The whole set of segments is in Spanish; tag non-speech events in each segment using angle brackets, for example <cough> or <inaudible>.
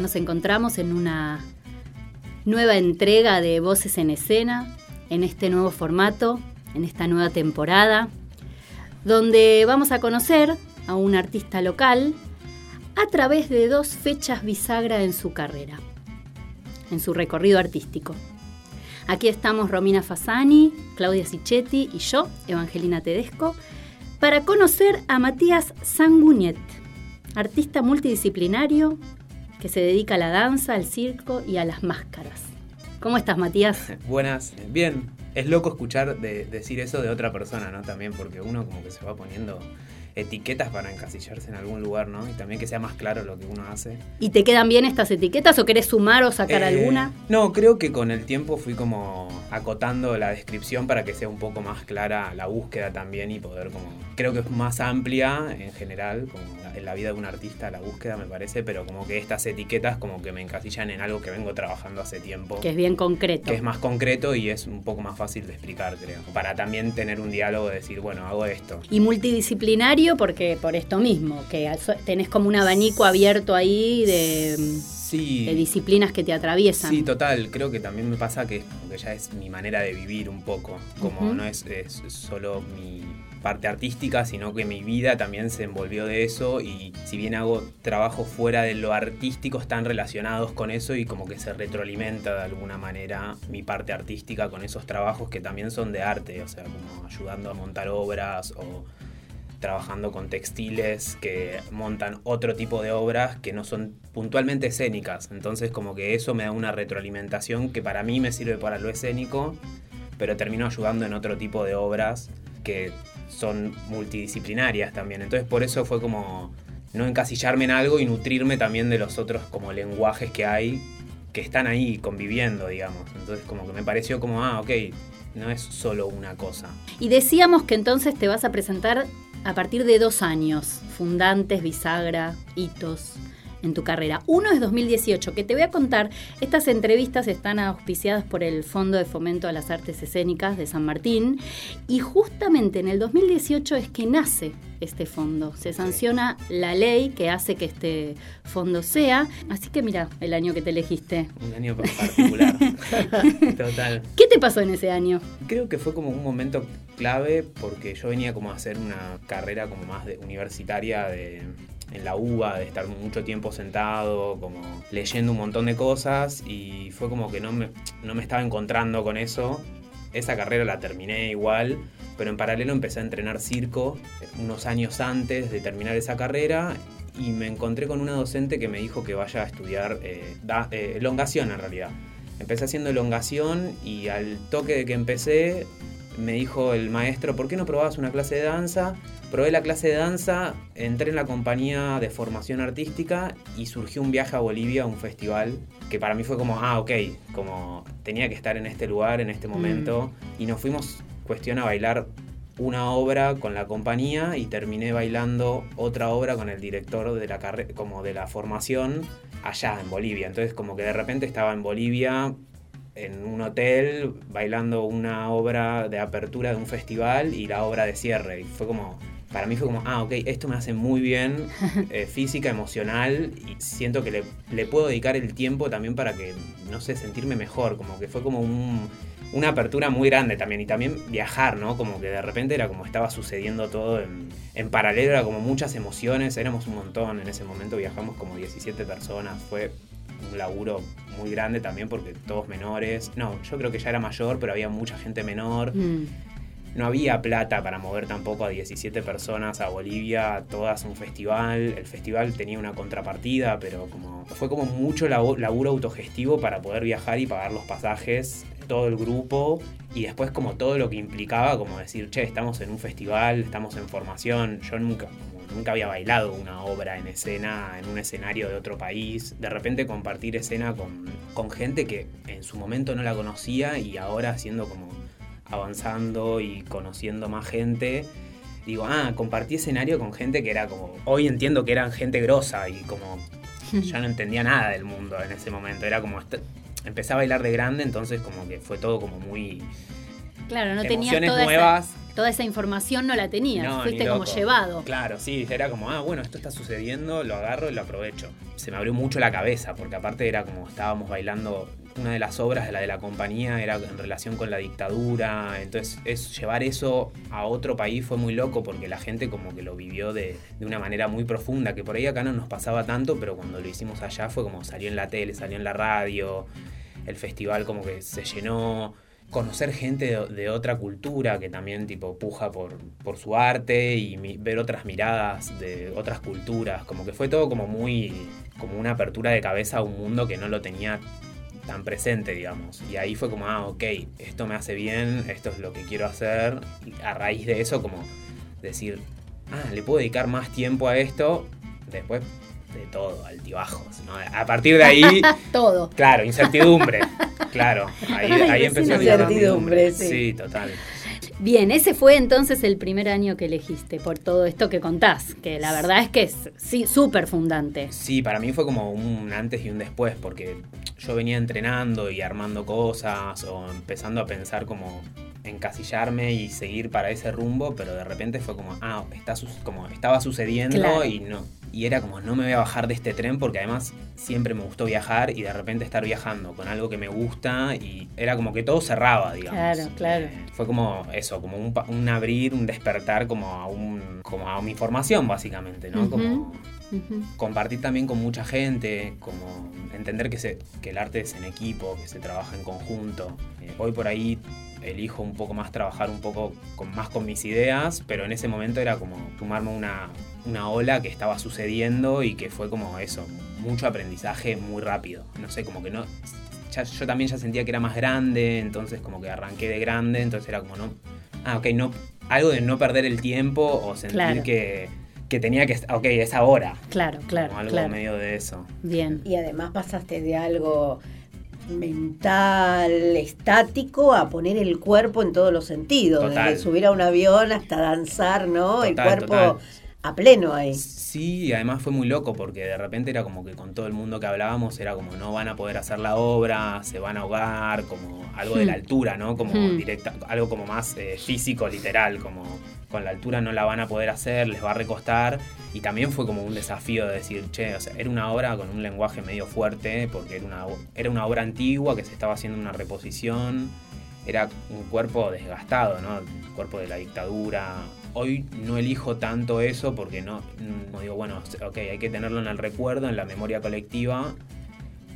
nos encontramos en una nueva entrega de Voces en Escena, en este nuevo formato, en esta nueva temporada, donde vamos a conocer a un artista local a través de dos fechas bisagra en su carrera, en su recorrido artístico. Aquí estamos Romina Fasani, Claudia Sichetti y yo, Evangelina Tedesco, para conocer a Matías Sanguñet artista multidisciplinario que se dedica a la danza, al circo y a las máscaras. ¿Cómo estás, Matías? <laughs> Buenas, bien. Es loco escuchar decir eso de otra persona, ¿no? También porque uno como que se va poniendo etiquetas para encasillarse en algún lugar, ¿no? Y también que sea más claro lo que uno hace. ¿Y te quedan bien estas etiquetas o querés sumar o sacar Eh, alguna? No, creo que con el tiempo fui como acotando la descripción para que sea un poco más clara la búsqueda también y poder como... Creo que es más amplia en general, como en la vida de un artista la búsqueda me parece, pero como que estas etiquetas como que me encasillan en algo que vengo trabajando hace tiempo. Que es bien concreto. que es más concreto y es un poco más fácil de explicar, creo. Para también tener un diálogo de decir, bueno, hago esto. Y multidisciplinario porque por esto mismo, que tenés como un abanico abierto ahí de, Sí. de disciplinas que te atraviesan. Sí, total. Creo que también me pasa que, que ya es mi manera de vivir un poco. Como no es, es solo mi parte artística, sino que mi vida también se envolvió de eso y si bien hago trabajos fuera de lo artístico, están relacionados con eso y como que se retroalimenta de alguna manera mi parte artística con esos trabajos que también son de arte, o sea, como ayudando a montar obras o trabajando con textiles que montan otro tipo de obras que no son puntualmente escénicas. Entonces como que eso me da una retroalimentación que para mí me sirve para lo escénico, pero termino ayudando en otro tipo de obras que son multidisciplinarias también. Entonces por eso fue como no encasillarme en algo y nutrirme también de los otros como lenguajes que hay que están ahí conviviendo, digamos. Entonces como que me pareció como, ah, ok, no es solo una cosa. Y decíamos que entonces te vas a presentar a partir de dos años, fundantes, bisagra, hitos en tu carrera. Uno es 2018, que te voy a contar, estas entrevistas están auspiciadas por el Fondo de Fomento a las Artes Escénicas de San Martín y justamente en el 2018 es que nace este fondo. Se sanciona la ley que hace que este fondo sea, así que mira el año que te elegiste. Un año particular. <laughs> Total. ¿Qué te pasó en ese año? Creo que fue como un momento clave porque yo venía como a hacer una carrera como más de universitaria de, en la UBA, de estar mucho tiempo sentado, como leyendo un montón de cosas y fue como que no me, no me estaba encontrando con eso. Esa carrera la terminé igual, pero en paralelo empecé a entrenar circo unos años antes de terminar esa carrera y me encontré con una docente que me dijo que vaya a estudiar eh, da- eh, elongación en realidad. Empecé haciendo elongación y al toque de que empecé me dijo el maestro, ¿por qué no probabas una clase de danza? Probé la clase de danza, entré en la compañía de formación artística y surgió un viaje a Bolivia, a un festival, que para mí fue como, ah, ok, como tenía que estar en este lugar, en este momento, y nos fuimos cuestión a bailar una obra con la compañía y terminé bailando otra obra con el director de la como de la formación allá en Bolivia. Entonces como que de repente estaba en Bolivia en un hotel bailando una obra de apertura de un festival y la obra de cierre. Y fue como, para mí fue como, ah, ok, esto me hace muy bien, <laughs> eh, física, emocional, y siento que le, le puedo dedicar el tiempo también para que, no sé, sentirme mejor, como que fue como un- una apertura muy grande también, y también viajar, ¿no? Como que de repente era como estaba sucediendo todo en, en paralelo, era como muchas emociones, éramos un montón, en ese momento viajamos como 17 personas, fue un laburo muy grande también porque todos menores, no, yo creo que ya era mayor, pero había mucha gente menor. Mm. No había plata para mover tampoco a 17 personas a Bolivia, a todas un festival. El festival tenía una contrapartida, pero como fue como mucho laburo autogestivo para poder viajar y pagar los pasajes, todo el grupo, y después como todo lo que implicaba, como decir, che, estamos en un festival, estamos en formación. Yo nunca, nunca había bailado una obra en escena, en un escenario de otro país. De repente compartir escena con, con gente que en su momento no la conocía y ahora siendo como avanzando y conociendo más gente, digo, ah, compartí escenario con gente que era como, hoy entiendo que eran gente grosa y como <laughs> ya no entendía nada del mundo en ese momento, era como, empecé a bailar de grande, entonces como que fue todo como muy... Claro, no tenías toda nuevas. Esa, toda esa información no la tenías, fuiste como llevado. Claro, sí, era como, ah, bueno, esto está sucediendo, lo agarro y lo aprovecho. Se me abrió mucho la cabeza, porque aparte era como estábamos bailando una de las obras de la de la compañía era en relación con la dictadura, entonces es, llevar eso a otro país fue muy loco porque la gente como que lo vivió de, de, una manera muy profunda, que por ahí acá no nos pasaba tanto, pero cuando lo hicimos allá fue como salió en la tele, salió en la radio, el festival como que se llenó, conocer gente de, otra cultura que también tipo puja por, por su arte y ver otras miradas de otras culturas, como que fue todo como muy como una apertura de cabeza a un mundo que no lo tenía tan presente, digamos. Y ahí fue como, ah, ok, esto me hace bien, esto es lo que quiero hacer. Y a raíz de eso, como decir, ah, le puedo dedicar más tiempo a esto. Después de todo, altibajos. ¿no? A partir de ahí. <laughs> todo. Claro, incertidumbre. Claro, <laughs> ahí, ahí empezó la incertidumbre. Sí. sí, total. Bien, ese fue entonces el primer año que elegiste por todo esto que contás, que la verdad es que es sí, súper fundante. Sí, para mí fue como un antes y un después, porque yo venía entrenando y armando cosas o empezando a pensar como encasillarme y seguir para ese rumbo, pero de repente fue como, ah, está como estaba sucediendo y no. Y era como, no me voy a bajar de este tren porque además siempre me gustó viajar y de repente estar viajando con algo que me gusta y era como que todo cerraba, digamos. Claro, claro. Eh, fue como eso, como un, abrir, un despertar como a, un, como a mi formación básicamente, ¿no? Como compartir también con mucha gente, como entender que, se, que el arte es en equipo, que se trabaja en conjunto. Eh, hoy por ahí elijo un poco más trabajar un poco con, más con mis ideas, pero en ese momento era como tomarme una, una ola que estaba sucediendo y que fue como eso, mucho aprendizaje muy rápido. No sé, como que no... yo también ya sentía que era más grande, entonces como que arranqué de grande, entonces era como no... Ah, ok, no, algo de no perder el tiempo o sentir que, que tenía que... Ok, es ahora. Claro, claro. Como algo medio de eso. Bien. Y además pasaste de algo mental, estático, a poner el cuerpo en todos los sentidos, desde subir a un avión hasta danzar, ¿no? el cuerpo a pleno ahí. Sí, y además fue muy loco porque de repente era como que con todo el mundo que hablábamos era como no van a poder hacer la obra, se van a ahogar, como algo de la hmm. altura, ¿no? Como hmm. directa, algo como más eh, físico, literal, como con la altura no la van a poder hacer, les va a recostar. Y también fue como un desafío de decir, che, o sea, era una obra con un lenguaje medio fuerte, porque era una, era una obra antigua que se estaba haciendo una reposición, era un cuerpo desgastado, ¿no? El cuerpo de la dictadura, Hoy no elijo tanto eso porque no, no digo, bueno, ok, hay que tenerlo en el recuerdo, en la memoria colectiva,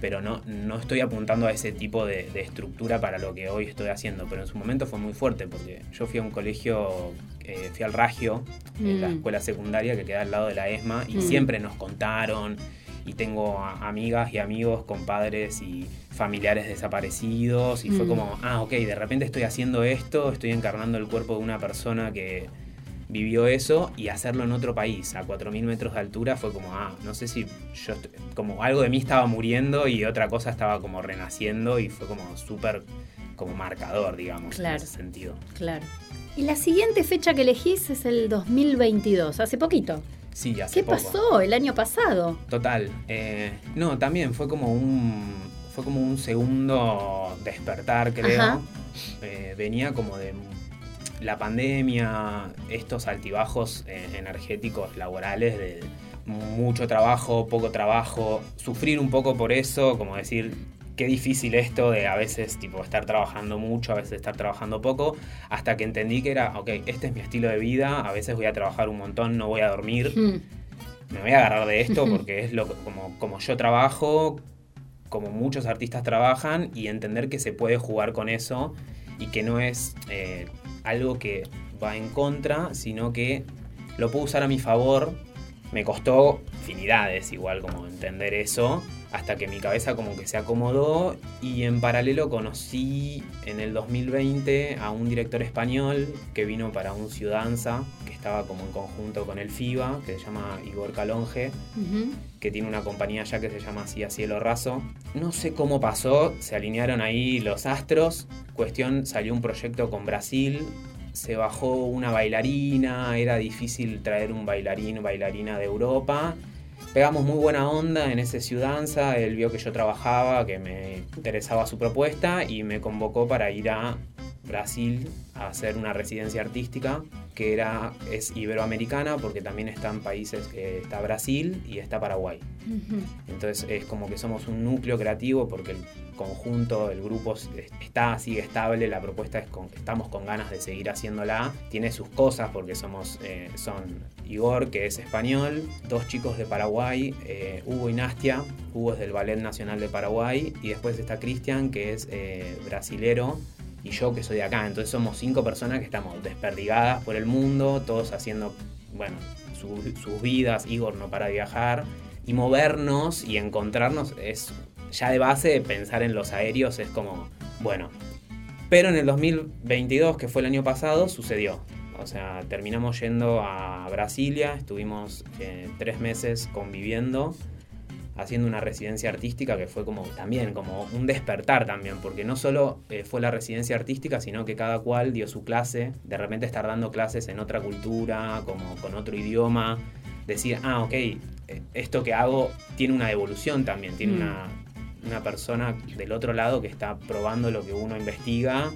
pero no, no estoy apuntando a ese tipo de, estructura para lo que hoy estoy haciendo. Pero en su momento fue muy fuerte porque yo fui a un colegio, eh, fui al Ragio, en la mm. escuela secundaria que queda al lado de la ESMA, y mm. siempre nos contaron. Y tengo amigas y amigos, compadres y familiares desaparecidos. Y fue mm. como, ah, ok, de repente estoy haciendo esto, estoy encarnando el cuerpo de una persona que, vivió eso y hacerlo en otro país, a 4.000 metros de altura, fue como, ah, no sé si yo, como algo de mí estaba muriendo y otra cosa estaba como renaciendo y fue como súper como marcador, digamos, en ese sentido. Claro. Y la siguiente fecha que elegís es el 2022, hace poquito. Sí, hace ¿Qué pasó el año pasado? Total. Eh, no, también fue como un fue como un segundo despertar, creo. Eh, venía como de la pandemia, estos altibajos eh, energéticos laborales de mucho trabajo, poco trabajo, sufrir un poco por eso, como decir, qué difícil esto de a veces tipo estar trabajando mucho, a veces estar trabajando poco, hasta que entendí que era, ok, este es mi estilo de vida, a veces voy a trabajar un montón, no voy a dormir, hmm. me voy a agarrar de esto porque es lo como, como yo trabajo, como muchos artistas trabajan, y entender que se puede jugar con eso y que no es eh, algo que va en contra, sino que lo puedo usar a mi favor. Me costó infinidades igual como entender eso, hasta que mi cabeza como que se acomodó y en paralelo conocí en el 2020 a un director español que vino para un Ciudanza, que estaba como en conjunto con el FIBA, que se llama Igor Calonge, que tiene una compañía ya que se llama así a cielo raso. No sé cómo pasó, se alinearon ahí los astros, cuestión salió un proyecto con Brasil, se bajó una bailarina, era difícil traer un bailarín o bailarina de Europa pegamos muy buena onda en ese Ciudanza, él vio que yo trabajaba, que me interesaba su propuesta y me convocó para ir a Brasil a hacer una residencia artística que era, es iberoamericana porque también están países, que está Brasil y está Paraguay. Entonces es como que somos un núcleo creativo porque el conjunto, el grupo está, sigue estable, la propuesta es con, estamos con ganas de seguir haciéndola. Tiene sus cosas porque somos, eh, son Igor, que es español, dos chicos de Paraguay, eh, Hugo y Nastia, Hugo es del Ballet Nacional de Paraguay y después está Cristian, que es eh, brasilero y yo que soy de acá. Entonces somos cinco personas que estamos desperdigadas por el mundo, todos haciendo, bueno, sus vidas. Igor no para viajar. Y movernos y encontrarnos es ya de base pensar en los aéreos es como, bueno. Pero en el 2022, que fue el año pasado, sucedió. O sea, terminamos yendo a Brasilia, estuvimos eh, tres meses conviviendo haciendo una residencia artística que fue como también como un despertar también, porque no solo eh, fue la residencia artística, sino que cada cual dio su clase, de repente estar dando clases en otra cultura, como con otro idioma, decir, ah, ok, eh, esto que hago tiene una evolución también, tiene mm. una, una persona del otro lado que está probando lo que uno investiga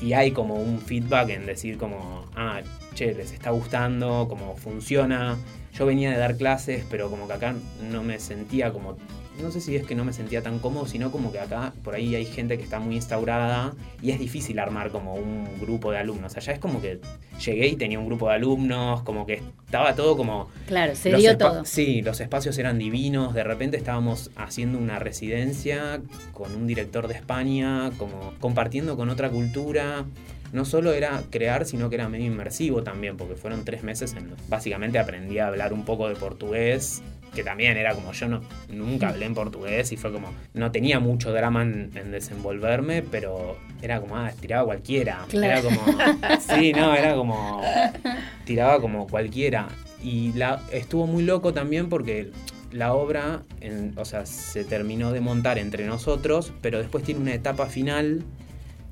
y hay como un feedback en decir como, ah, che, les está gustando, cómo funciona, yo venía de dar clases, pero como que acá no me sentía como no sé si es que no me sentía tan cómodo, sino como que acá por ahí hay gente que está muy instaurada y es difícil armar como un grupo de alumnos. Allá es como que llegué y tenía un grupo de alumnos, como que estaba todo como... Claro, se dio todo. Sí, los espacios eran divinos, de repente estábamos haciendo una residencia con un director de España, como compartiendo con otra cultura no solo era crear, sino que era medio inmersivo también, porque fueron tres meses en los básicamente aprendí a hablar un poco de portugués, que también era como yo no, nunca hablé en portugués y fue como, no tenía mucho drama en, desenvolverme, pero era como, ah, tiraba cualquiera. Era como, <laughs> sí, no, era como, tiraba como cualquiera. Y la, estuvo muy loco también porque la obra, o sea, se terminó de montar entre nosotros, pero después tiene una etapa final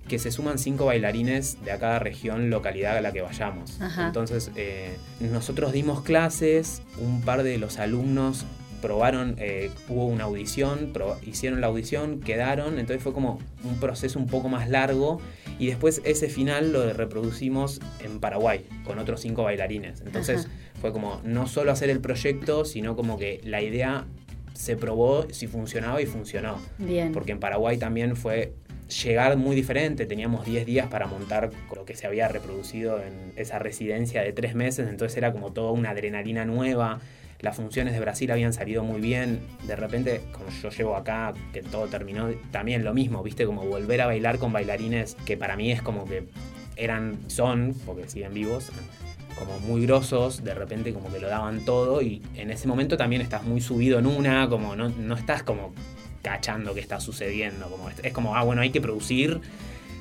que se suman cinco bailarines de a cada región, localidad a la que vayamos. Entonces, eh, nosotros dimos clases, un par de los alumnos probaron, eh, hubo una audición, hicieron la audición, quedaron, entonces fue como un proceso un poco más largo y después ese final lo reproducimos en Paraguay con otros cinco bailarines. Entonces fue como no solo hacer el proyecto, sino como que la idea se probó si funcionaba y funcionó. Bien. Porque en Paraguay también fue llegar muy diferente. Teníamos 10 días para montar lo que se había reproducido en esa residencia de tres meses, entonces era como toda una adrenalina nueva. Las funciones de Brasil habían salido muy bien. De repente, como yo llevo acá, que todo terminó, también lo mismo, viste, como volver a bailar con bailarines que para mí es como que eran, son, porque siguen vivos, como muy grosos, de repente como que lo daban todo y en ese momento también estás muy subido en una, como no, no estás como cachando qué está sucediendo. Como, es como, ah, bueno, hay que producir,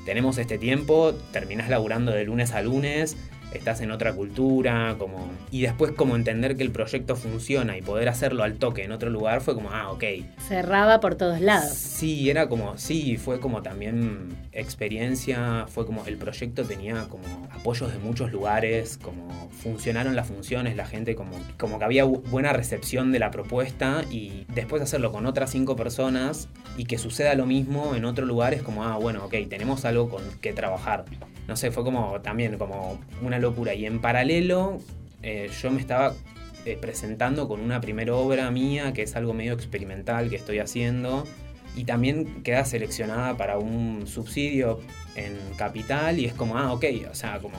tenemos este tiempo, terminás laburando de lunes a lunes, estás en otra cultura, como... Y después como entender que el proyecto funciona y poder hacerlo al toque en otro lugar fue como, ah, ok. Cerraba por todos lados. Sí, era como, sí, fue como también experiencia, fue como, el proyecto tenía como apoyos de muchos lugares, como funcionaron las funciones, la gente como, como que había buena recepción de la propuesta y después hacerlo con otras cinco personas y que suceda lo mismo en otro lugar es como, ah, bueno, ok, tenemos algo con que trabajar no sé, fue como también como una locura. Y en paralelo eh, yo me estaba eh, presentando con una primera obra mía, que es algo medio experimental que estoy haciendo, y también queda seleccionada para un subsidio en Capital, y es como, ah, ok, o sea, como...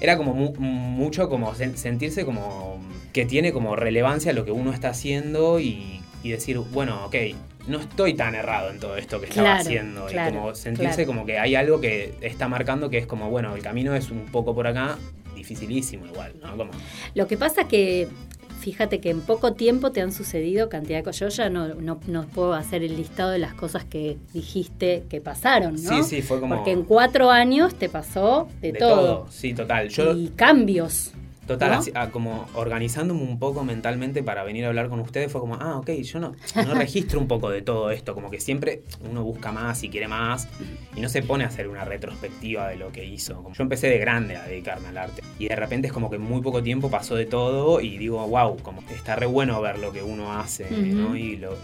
Era como mucho como sentirse como que tiene como relevancia lo que uno está haciendo y, y decir, bueno, ok, no estoy tan errado en todo esto que estaba haciendo. y como sentirse como que hay algo que está marcando que es como, bueno, el camino es un poco por acá, dificilísimo igual, ¿no? Lo que pasa que fíjate que en poco tiempo te han sucedido cantidad de cosas. Yo ya no, no, puedo hacer el listado de las cosas que dijiste que pasaron, ¿no? Sí, sí, fue como... Porque en cuatro años te pasó de, todo. Sí, total. Y cambios. Total, ah, como organizándome un poco mentalmente para venir a hablar con ustedes, fue como, ah, ok, yo no, no <laughs> registro un poco de todo esto, como que siempre uno busca más y quiere más y no se pone a hacer una retrospectiva de lo que hizo. Como yo empecé de grande a dedicarme al arte y de repente es como que en muy poco tiempo pasó de todo y digo, wow, como está re bueno ver lo que uno hace, ¿no? Y, lo,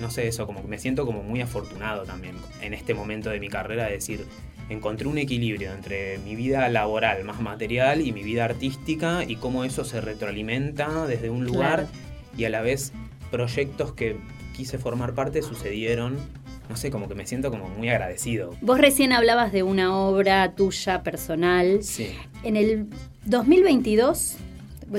no sé, eso, como que me siento como muy afortunado también en este momento de mi carrera de decir, encontré un equilibrio entre mi vida laboral más material y mi vida artística y cómo eso se retroalimenta desde un lugar y a la vez proyectos que quise formar parte sucedieron. No sé, como que me siento como muy agradecido. Vos recién hablabas de una obra tuya personal. Sí. En el 2022,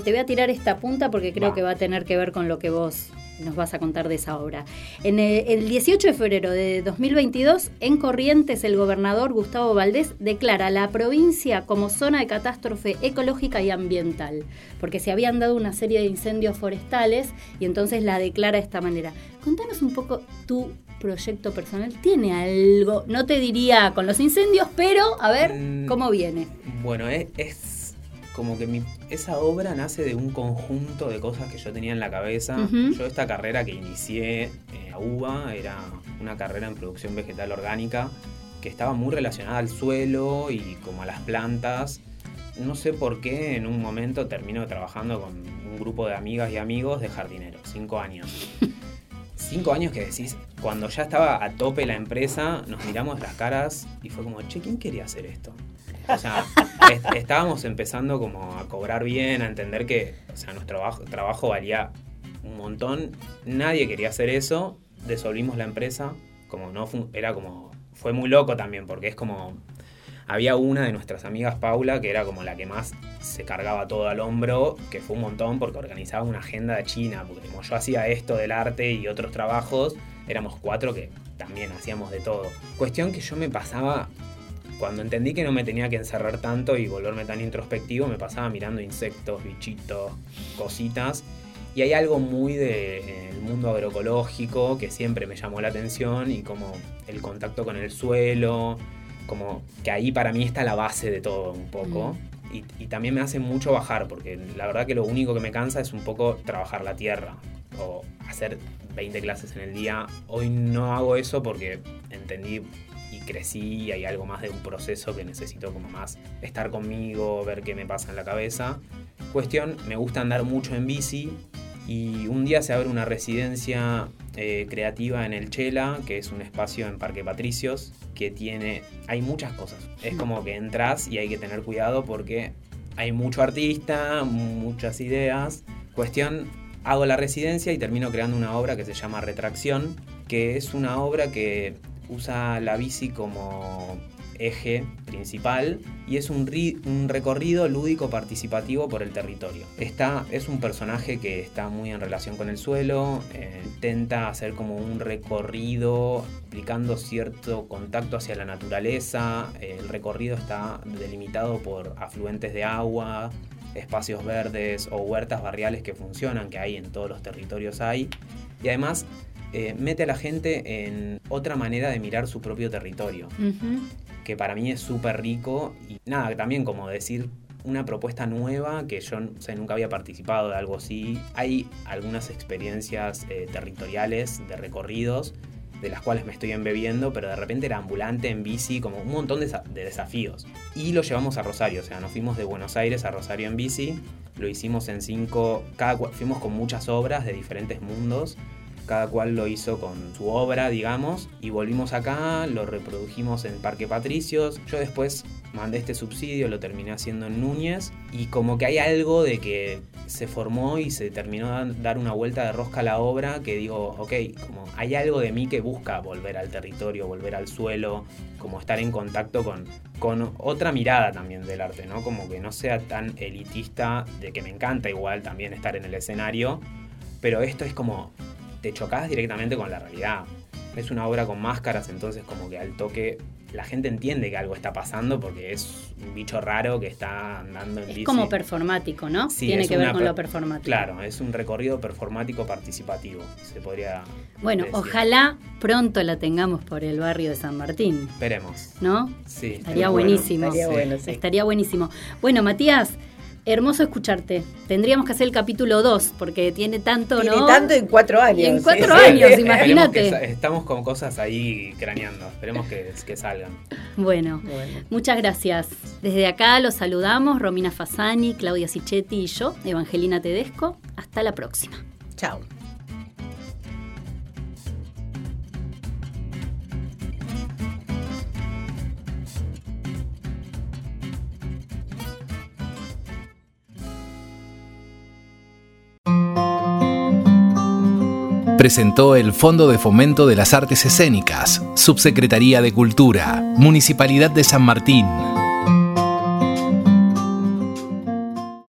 te voy a tirar esta punta porque creo que va a tener que ver con lo que vos nos vas a contar de esa obra. En el, 18 de febrero de 2022, en Corrientes, el gobernador Gustavo Valdés declara la provincia como zona de catástrofe ecológica y ambiental, porque se habían dado una serie de incendios forestales y entonces la declara de esta manera. Contanos un poco tu proyecto personal. ¿Tiene algo? No te diría con los incendios, pero a ver mm, cómo viene. Bueno, es como que mi, esa obra nace de un conjunto de cosas que yo tenía en la cabeza. Yo esta carrera que inicié eh, a UBA era una carrera en producción vegetal orgánica que estaba muy relacionada al suelo y como a las plantas. No sé por qué en un momento termino trabajando con un grupo de amigas y amigos de jardineros, cinco años. <laughs> cinco años que decís, cuando ya estaba a tope la empresa, nos miramos las caras y fue como, che, ¿quién quería hacer esto? O sea, estábamos empezando como a cobrar bien, a entender que o sea, nuestro trabajo, valía un montón. Nadie quería hacer eso. Desolvimos la empresa. Como no era como. Fue muy loco también, porque es como. Había una de nuestras amigas, Paula, que era como la que más se cargaba todo al hombro, que fue un montón porque organizaba una agenda de China, porque como yo hacía esto del arte y otros trabajos, éramos cuatro que también hacíamos de todo. Cuestión que yo me pasaba cuando entendí que no me tenía que encerrar tanto y volverme tan introspectivo, me pasaba mirando insectos, bichitos, cositas. Y hay algo muy del mundo agroecológico que siempre me llamó la atención y como el contacto con el suelo, como que ahí para mí está la base de todo un poco. Mm. Y, y, también me hace mucho bajar, porque la verdad que lo único que me cansa es un poco trabajar la tierra o hacer 20 clases en el día. Hoy no hago eso porque entendí crecí y hay algo más de un proceso que necesito como más estar conmigo, ver qué me pasa en la cabeza. Cuestión, me gusta andar mucho en bici y un día se abre una residencia eh, creativa en el Chela, que es un espacio en Parque Patricios, que tiene, hay muchas cosas. Es como que entras y hay que tener cuidado porque hay mucho artista, muchas ideas. Cuestión, hago la residencia y termino creando una obra que se llama Retracción, que es una obra que usa la bici como eje principal y es un, recorrido lúdico participativo por el territorio. Está, es un personaje que está muy en relación con el suelo, eh, intenta hacer como un recorrido aplicando cierto contacto hacia la naturaleza, el recorrido está delimitado por afluentes de agua, espacios verdes o huertas barriales que funcionan, que hay en todos los territorios hay, y además eh, mete a la gente en otra manera de mirar su propio territorio, que para mí es súper rico y nada, también como decir una propuesta nueva que yo nunca había participado de algo así. Hay algunas experiencias eh, territoriales de recorridos de las cuales me estoy embebiendo, pero de repente era ambulante, en bici, como un montón de, de, desafíos. Y lo llevamos a Rosario, o sea, nos fuimos de Buenos Aires a Rosario en bici, lo hicimos en cinco, cada, fuimos con muchas obras de diferentes mundos cada cual lo hizo con su obra, digamos, y volvimos acá, lo reprodujimos en Parque Patricios. Yo después mandé este subsidio, lo terminé haciendo en Núñez, y como que hay algo de que se formó y se terminó de dar una vuelta de rosca a la obra que digo, ok, como hay algo de mí que busca volver al territorio, volver al suelo, como estar en contacto con, con otra mirada también del arte, ¿no? Como que no sea tan elitista, de que me encanta igual también estar en el escenario, pero esto es como te chocas directamente con la realidad. Es una obra con máscaras, entonces como que al toque la gente entiende que algo está pasando porque es un bicho raro que está andando en Es como performático, ¿no? Tiene que ver con lo performático. Claro, es un recorrido performático participativo, se podría. Bueno, ojalá pronto la tengamos por el barrio de San Martín. Esperemos. ¿No? Sí. Estaría buenísimo. Estaría, bueno, Estaría buenísimo. Bueno, Matías, hermoso escucharte. Tendríamos que hacer el capítulo 2, porque tiene tanto, tiene tanto en cuatro años. En cuatro años, imagínate. Estamos con cosas ahí craneando. Esperemos que, que salgan. Bueno, bueno, muchas gracias. Desde acá los saludamos, Romina Fasani, Claudia Sichetti y yo, Evangelina Tedesco. Hasta la próxima. Chao. Presentó el Fondo de Fomento de las Artes Escénicas, Subsecretaría de Cultura, Municipalidad de San Martín.